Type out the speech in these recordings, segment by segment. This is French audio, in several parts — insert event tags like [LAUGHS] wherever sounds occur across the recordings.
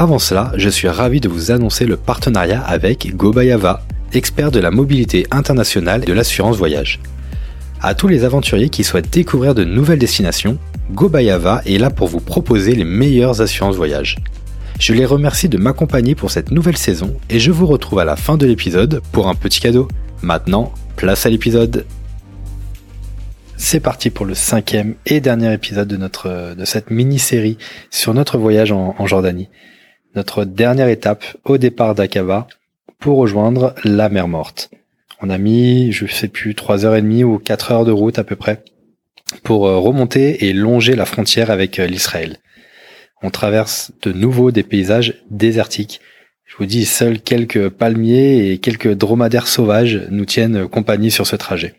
Avant cela, je suis ravi de vous annoncer le partenariat avec Gobayava, expert de la mobilité internationale et de l'assurance voyage. À tous les aventuriers qui souhaitent découvrir de nouvelles destinations, Gobayava est là pour vous proposer les meilleures assurances voyage. Je les remercie de m'accompagner pour cette nouvelle saison et je vous retrouve à la fin de l'épisode pour un petit cadeau. Maintenant, place à l'épisode. C'est parti pour le cinquième et dernier épisode de notre de cette mini-série sur notre voyage en, Jordanie. Notre dernière étape au départ d'Aqaba pour rejoindre la mer Morte. On a mis, je sais plus, trois heures et demie ou quatre heures de route à peu près pour euh, remonter et longer la frontière avec euh, l'Israël. On traverse de nouveau des paysages désertiques. Je vous dis, seuls quelques palmiers et quelques dromadaires sauvages nous tiennent compagnie sur ce trajet.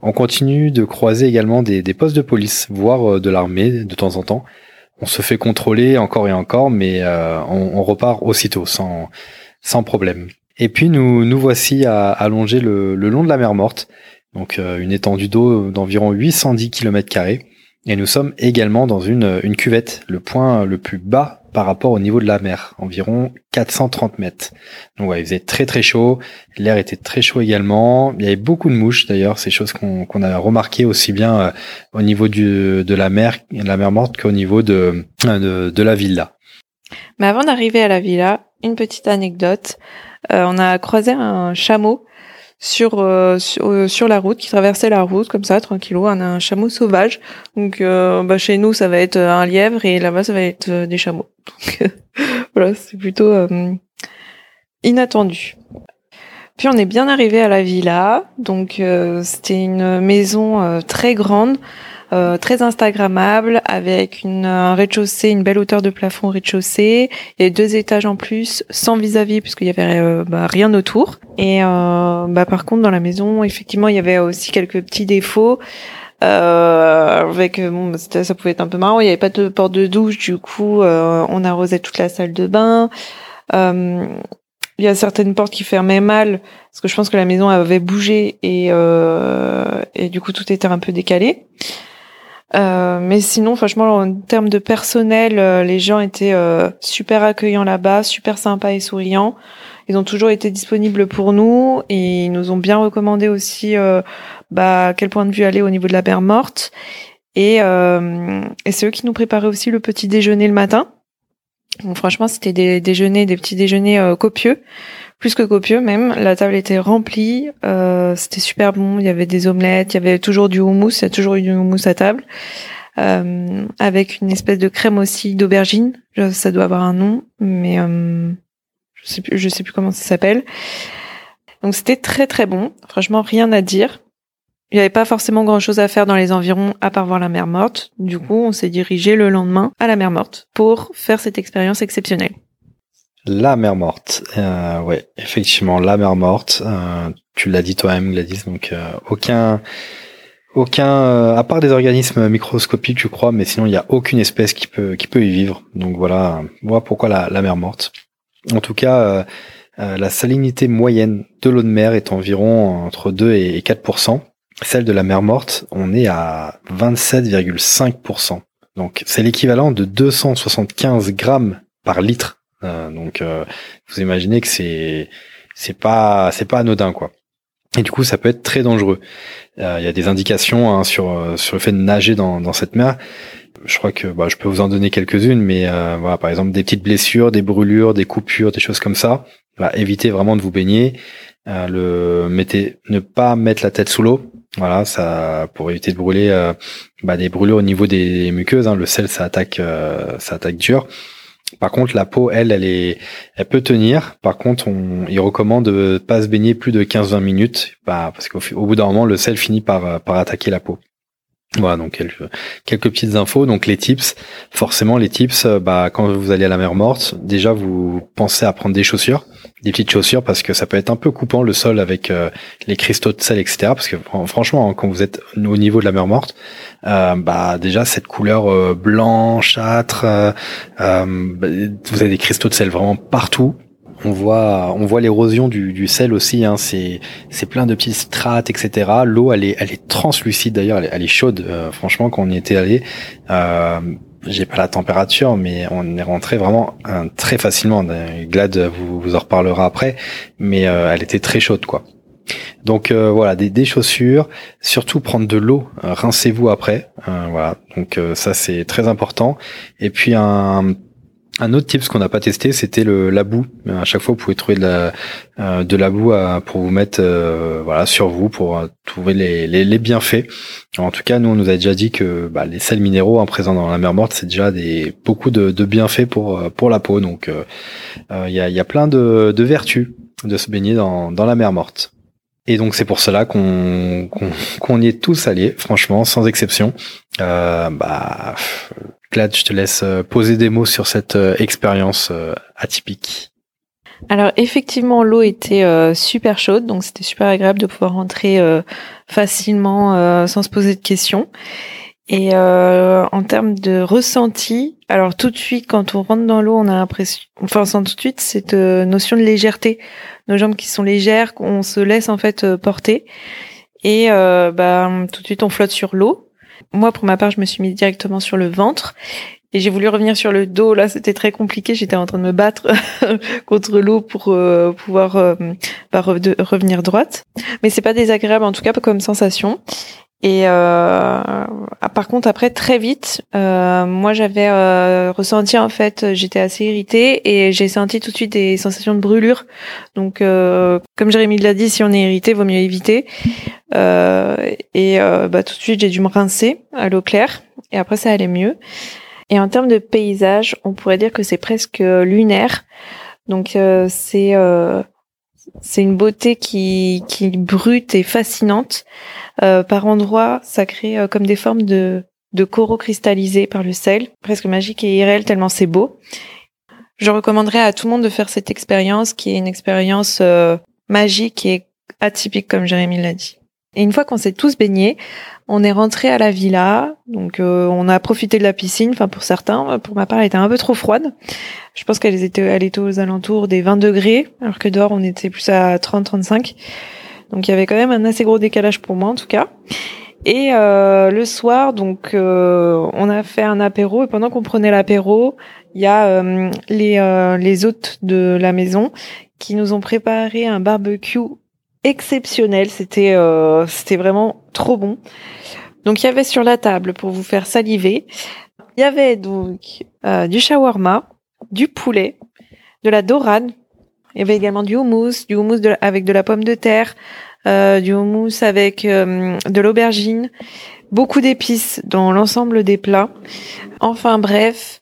On continue de croiser également des, postes de police, voire euh, de l'armée de temps en temps. On se fait contrôler encore et encore, mais euh, on, repart aussitôt, sans, sans problème. Et puis nous nous voici à, allonger le, le long de la mer Morte, donc euh, une étendue d'eau d'environ 810 km et nous sommes également dans une, une cuvette, le point le plus bas par rapport au niveau de la mer, environ 430 mètres. Donc ouais, il faisait très très chaud, l'air était très chaud également, il y avait beaucoup de mouches d'ailleurs, c'est choses qu'on a remarqué aussi bien euh, au niveau du, de la mer, la mer morte qu'au niveau de, de, de la villa. Mais avant d'arriver à la villa, une petite anecdote. Euh, on a croisé un chameau sur euh, euh, sur, la route, qui traversait la route comme ça, tranquillou, un, un chameau sauvage. Donc euh, bah, chez nous, ça va être un lièvre et là-bas, ça va être des chameaux. [LAUGHS] Donc voilà, c'est plutôt inattendu. Puis on est bien arrivé à la villa. Donc c'était une maison très grande euh, très instagrammable avec une, un rez-de-chaussée, une belle hauteur de plafond rez-de-chaussée et deux étages en plus sans vis-à-vis puisqu'il y avait euh, bah, rien autour. Et euh, bah, par contre dans la maison effectivement il y avait aussi quelques petits défauts. Euh, avec bon bah, ça pouvait être un peu marrant il n'y avait pas de porte de douche du coup on arrosait toute la salle de bain il y a certaines portes qui fermaient mal parce que je pense que la maison avait bougé et et du coup tout était un peu décalé euh, mais sinon, franchement, en termes de personnel, euh, les gens étaient euh, super accueillants là-bas, super sympas et souriants. Ils ont toujours été disponibles pour nous et ils nous ont bien recommandé aussi bah, quel point de vue aller au niveau de la mer morte. Et, et c'est eux qui nous préparaient aussi le petit déjeuner le matin. Donc franchement, c'était des déjeuners, des petits déjeuners copieux plus que copieux même. La table était remplie, euh, c'était super bon. Il y avait des omelettes, il y avait toujours du houmous, il y a toujours eu du houmous à table, euh, avec une espèce de crème aussi d'aubergine. Ça doit avoir un nom, mais euh, je sais plus, je sais plus comment ça s'appelle. Donc c'était très très bon. Franchement, rien à dire. Il n'y avait pas forcément grand chose à faire dans les environs à part voir la mer morte. Du coup, on s'est dirigé le lendemain à la mer morte pour faire cette expérience exceptionnelle. La mer morte. Euh, ouais, effectivement, la mer morte. Euh, tu l'as dit toi-même, Gladys. Donc euh, aucun, aucun, euh, à part des organismes microscopiques, je crois, mais sinon il n'y a aucune espèce qui peut qui peut y vivre. Donc voilà, voilà pourquoi la, la mer morte? En tout cas, la salinité moyenne de l'eau de mer est environ entre 2 et 4% Celle de la mer morte, on est à 27,5% Donc c'est l'équivalent de 275 grammes par litre euh, donc, euh, vous imaginez que c'est c'est pas c'est pas anodin quoi. Et du coup, ça peut être très dangereux. Euh, il y a des indications hein, sur sur le fait de nager dans dans cette mer. Je crois que bah, je peux vous en donner quelques-unes, mais voilà, par exemple des petites blessures, des brûlures, des coupures, des choses comme ça. Bah, évitez vraiment de vous baigner. le mettez, ne pas mettre la tête sous l'eau. Voilà, ça pour éviter de brûler bah, des brûlures au niveau des muqueuses. Hein. Le sel, ça attaque, ça attaque dur. Par contre, la peau, elle, elle est, elle peut tenir. Par contre, on, il recommande de pas se baigner plus de 15-20 minutes, bah, parce qu'au bout d'un moment, le sel finit par, par attaquer la peau. Voilà, donc quelques, petites infos. Donc les tips, forcément les tips, euh, bah quand vous allez à la mer morte, déjà vous pensez à prendre des chaussures, des petites chaussures parce que ça peut être un peu coupant le sol avec euh, les cristaux de sel, etc. Parce que franchement, hein, quand vous êtes au niveau de la mer morte, euh, bah déjà cette couleur blanchâtre, bah, vous avez des cristaux de sel vraiment partout on voit, on voit l'érosion du, du, sel aussi. Hein, c'est, c'est plein de petites strates, etc. L'eau, elle est, elle est translucide d'ailleurs. Elle, est chaude. Euh, franchement, quand on y était allé, euh, j'ai pas la température, mais on est rentré vraiment euh, très facilement. Glad vous, vous en reparlera après, mais euh, elle était très chaude, quoi. Donc voilà, des, des, chaussures, surtout prendre de l'eau, rincez-vous après, voilà. Donc ça c'est très important. Et puis un un autre tip qu'on n'a pas testé, c'était le la boue. À chaque fois, vous pouvez trouver de la euh, de la boue pour vous mettre euh, voilà sur vous pour euh, trouver les, les, bienfaits. en tout cas, nous on nous a déjà dit que bah, les sels minéraux hein, présents dans la mer morte, c'est déjà des beaucoup de, de, bienfaits pour pour la peau. Donc il y a, y a plein de, de vertus de se baigner dans dans la mer morte. Et donc c'est pour cela qu'on qu'on y est tous allés, franchement, sans exception. Euh, bah, Claude, je te laisse euh, poser des mots sur cette euh, expérience euh, atypique. Alors effectivement, l'eau était super chaude, donc c'était super agréable de pouvoir rentrer facilement sans se poser de questions. Et en termes de ressenti, alors tout de suite quand on rentre dans l'eau, on a l'impression, enfin sans tout de suite cette notion de légèreté, nos jambes qui sont légères, qu'on se laisse en fait porter, et bah tout de suite on flotte sur l'eau. Moi, pour ma part, je me suis mise directement sur le ventre. Et j'ai voulu revenir sur le dos. Là, c'était très compliqué. J'étais en train de me battre [LAUGHS] contre l'eau pour euh, pouvoir euh, bah, revenir droite. Mais c'est pas désagréable, en tout cas, comme sensation. Et euh, ah, par contre, après, très vite, euh, moi, j'avais ressenti en fait, j'étais assez irritée et j'ai senti tout de suite des sensations de brûlure. Donc, comme Jérémy l'a dit, si on est irrité, vaut mieux éviter. Euh, et bah, tout de suite, j'ai dû me rincer à l'eau claire et après, ça allait mieux. Et en termes de paysage, on pourrait dire que c'est presque lunaire. Donc, c'est c'est une beauté qui, qui brute et fascinante. Euh, par endroits, ça crée euh, comme des formes de, de coraux cristallisés par le sel, presque magique et irréel tellement c'est beau. Je recommanderais à tout le monde de faire cette expérience qui est une expérience euh, magique et atypique comme Jérémy l'a dit. Et une fois qu'on s'est tous baignés, on est rentré à la villa, donc euh, on a profité de la piscine. Enfin pour certains, pour ma part, elle était un peu trop froide. Je pense qu'elle était, elle était aux alentours des 20 degrés, alors que dehors on était plus à 30-35. Donc il y avait quand même un assez gros décalage pour moi en tout cas. Et euh, le soir, donc euh, on a fait un apéro et pendant qu'on prenait l'apéro, il y a les les hôtes de la maison qui nous ont préparé un barbecue exceptionnel. C'était euh, c'était vraiment trop bon. Donc il y avait sur la table pour vous faire saliver, il y avait donc euh, du shawarma, du poulet, de la dorade. Il y avait également du houmous, du houmous avec de la pomme de terre, euh, du houmous avec de l'aubergine, beaucoup d'épices dans l'ensemble des plats. Enfin bref,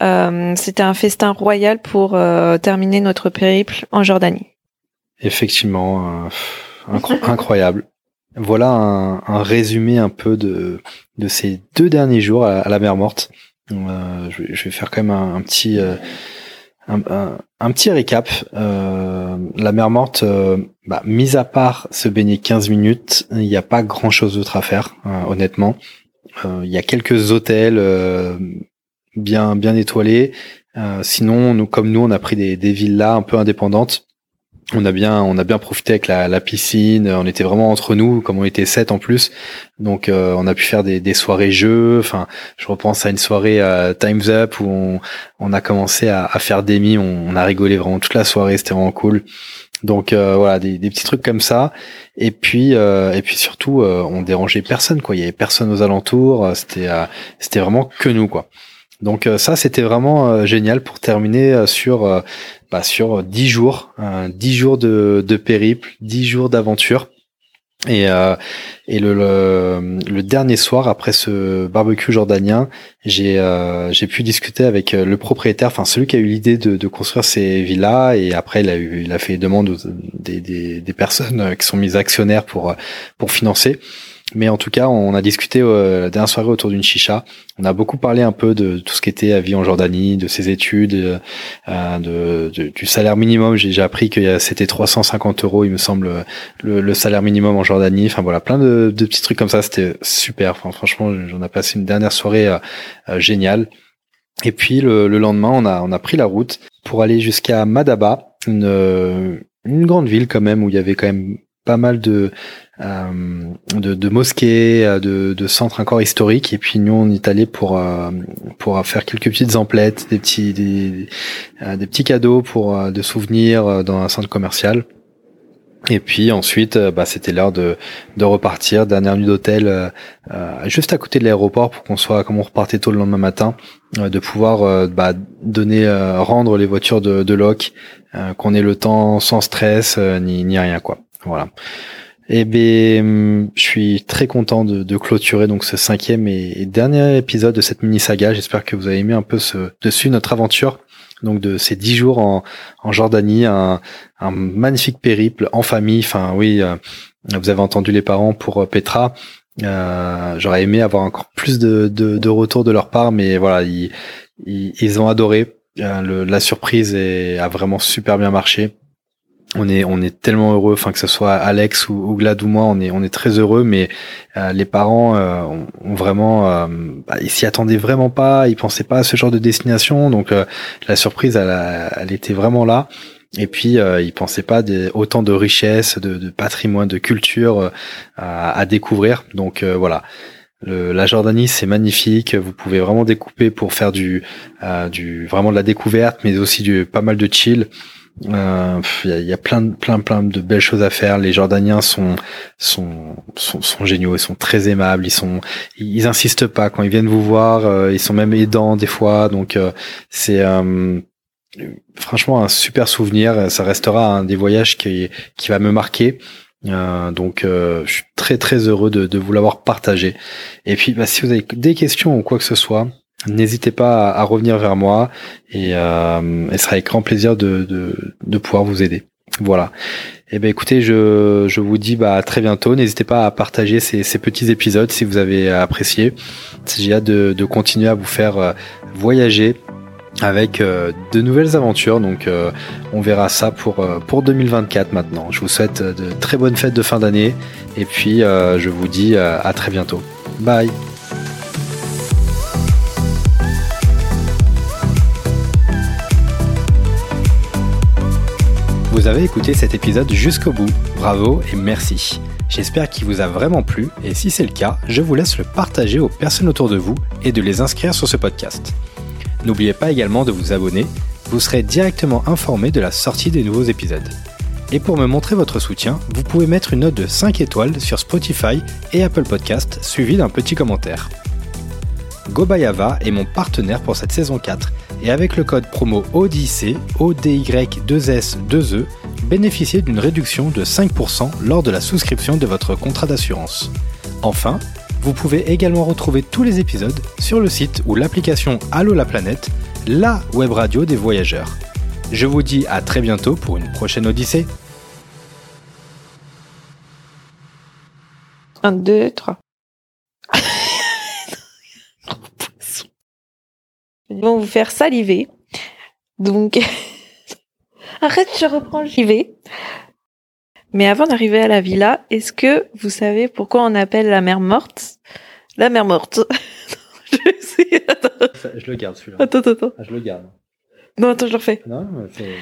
c'était un festin royal pour terminer notre périple en Jordanie. Effectivement, euh, [LAUGHS] incroyable. Voilà un, résumé un peu de, de ces deux derniers jours à, la mer morte. Euh, je, vais faire quand même un, petit euh, un, petit récap. la mer morte, bah, mis à part se baigner 15 minutes, il n'y a pas grand chose d'autre à faire, honnêtement. Il y a quelques hôtels bien bien étoilés. sinon, nous, comme nous, on a pris des, des villas un peu indépendantes on a bien on a bien profité avec la, la, piscine. On était vraiment entre nous comme on était sept en plus. Donc euh, on a pu faire des, des, soirées jeux. Enfin je repense à une soirée euh, Times Up où on, on a commencé à, à faire des mi on, on, a rigolé vraiment toute la soirée. C'était vraiment cool. Donc euh, voilà des, des, petits trucs comme ça. Et puis et puis surtout on dérangeait personne quoi. Il y avait personne aux alentours. C'était c'était vraiment que nous quoi donc ça c'était vraiment génial pour terminer sur bah, sur dix jours, dix jours de, de périple, dix jours d'aventure. Et, euh, et le, le, dernier soir, après ce barbecue jordanien, j'ai euh, j'ai pu discuter avec euh, le propriétaire, enfin celui qui a eu l'idée de, de construire ces villas, et après il a eu il a fait demande des, des, des personnes qui sont mises actionnaires pour pour financer. Mais en tout cas, on a discuté euh, la dernière soirée autour d'une chicha. On a beaucoup parlé un peu de tout ce qui était à vie en Jordanie, de ses études, euh, de, du salaire minimum. J'ai appris que c'était 350 euros, il me semble, le, salaire minimum en Jordanie. Enfin voilà, plein de, petits trucs comme ça. C'était super. Enfin, franchement, j'en ai passé une dernière soirée euh, euh, géniale. Et puis le, le, lendemain, on a, on a pris la route pour aller jusqu'à Madaba, une, une grande ville quand même où il y avait quand même pas mal de, euh, de, de, mosquées, euh, de, de, centres encore historiques. Et puis nous, on est allé pour euh, pour faire quelques petites emplettes, des petits des, des petits cadeaux pour de souvenirs dans un centre commercial. Et puis ensuite, bah, c'était l'heure de, de repartir. Dernière nuit d'hôtel, euh, juste à côté de l'aéroport pour qu'on soit, comme on repartait tôt le lendemain matin, de pouvoir bah, donner, rendre les voitures de, de loc, qu'on ait le temps sans stress ni, ni rien quoi. Voilà. Eh ben, je suis très content de, clôturer donc ce cinquième et dernier épisode de cette mini saga. J'espère que vous avez aimé un peu ce dessus notre aventure. Donc de ces dix jours en, Jordanie, un, magnifique périple en famille. Enfin oui, euh, vous avez entendu les parents pour euh, Petra. Euh, J'aurais aimé avoir encore plus de, de, de retours de leur part, mais voilà, ils, ont adoré. La surprise est, a vraiment super bien marché on est on est tellement heureux enfin que ce soit Alex ou, Glad ou moi on est on est très heureux mais euh, les parents euh, ont, vraiment euh, bah, ils s'y attendaient vraiment pas ils pensaient pas à ce genre de destination donc la surprise elle, elle était vraiment là et puis ils pensaient pas autant de richesses de, patrimoine de culture à, à, découvrir donc voilà la Jordanie, c'est magnifique. Vous pouvez vraiment découper pour faire du, du vraiment de la découverte, mais aussi du pas mal de chill. Il euh, y, a, y, a, plein, plein, plein de belles choses à faire. Les Jordaniens sont, sont, sont, géniaux. Ils sont très aimables. Ils sont, ils insistent pas quand ils viennent vous voir. Euh, ils sont même aidants des fois. Donc euh, c'est franchement un super souvenir. Ça restera un des voyages qui, qui va me marquer. donc je suis très très heureux de, de vous l'avoir partagé. Et puis bah, si vous avez des questions ou quoi que ce soit, N'hésitez pas à, revenir vers moi et, euh, ce sera avec grand plaisir de, de, pouvoir vous aider. Voilà. Eh ben écoutez, je, je vous dis bah à très bientôt. N'hésitez pas à partager ces, ces petits épisodes si vous avez apprécié. J'ai hâte de, de continuer à vous faire euh, voyager avec euh, de nouvelles aventures. Donc euh, on verra ça pour, pour 2024 maintenant. Je vous souhaite de très bonnes fêtes de fin d'année et puis je vous dis à très bientôt. Bye Vous avez écouté cet épisode jusqu'au bout. Bravo et merci. J'espère qu'il vous a vraiment plu et si c'est le cas, je vous laisse le partager aux personnes autour de vous et de les inscrire sur ce podcast. N'oubliez pas également de vous abonner, vous serez directement informé de la sortie des nouveaux épisodes. Et pour me montrer votre soutien, vous pouvez mettre une note de 5 étoiles sur Spotify et Apple Podcast suivi d'un petit commentaire. Gobayava est mon partenaire pour cette saison 4 et avec le code promo ODIC, ODY2S2E, bénéficiez d'une réduction de 5% lors de la souscription de votre contrat d'assurance. Enfin, vous pouvez également retrouver tous les épisodes sur le site ou l'application Allo la planète, la web radio des voyageurs. Je vous dis à très bientôt pour une prochaine Odyssée. 1, 2, 3. Vont vous faire saliver. Donc, [LAUGHS] arrête, je reprends, j'y vais. Mais avant d'arriver à la villa, est-ce que vous savez pourquoi on appelle la mer morte? La mer morte [LAUGHS] je, sais, je le garde celui-là. Attends, attends, attends. Ah, je le garde. Non, attends, je le refais. Non, c'est...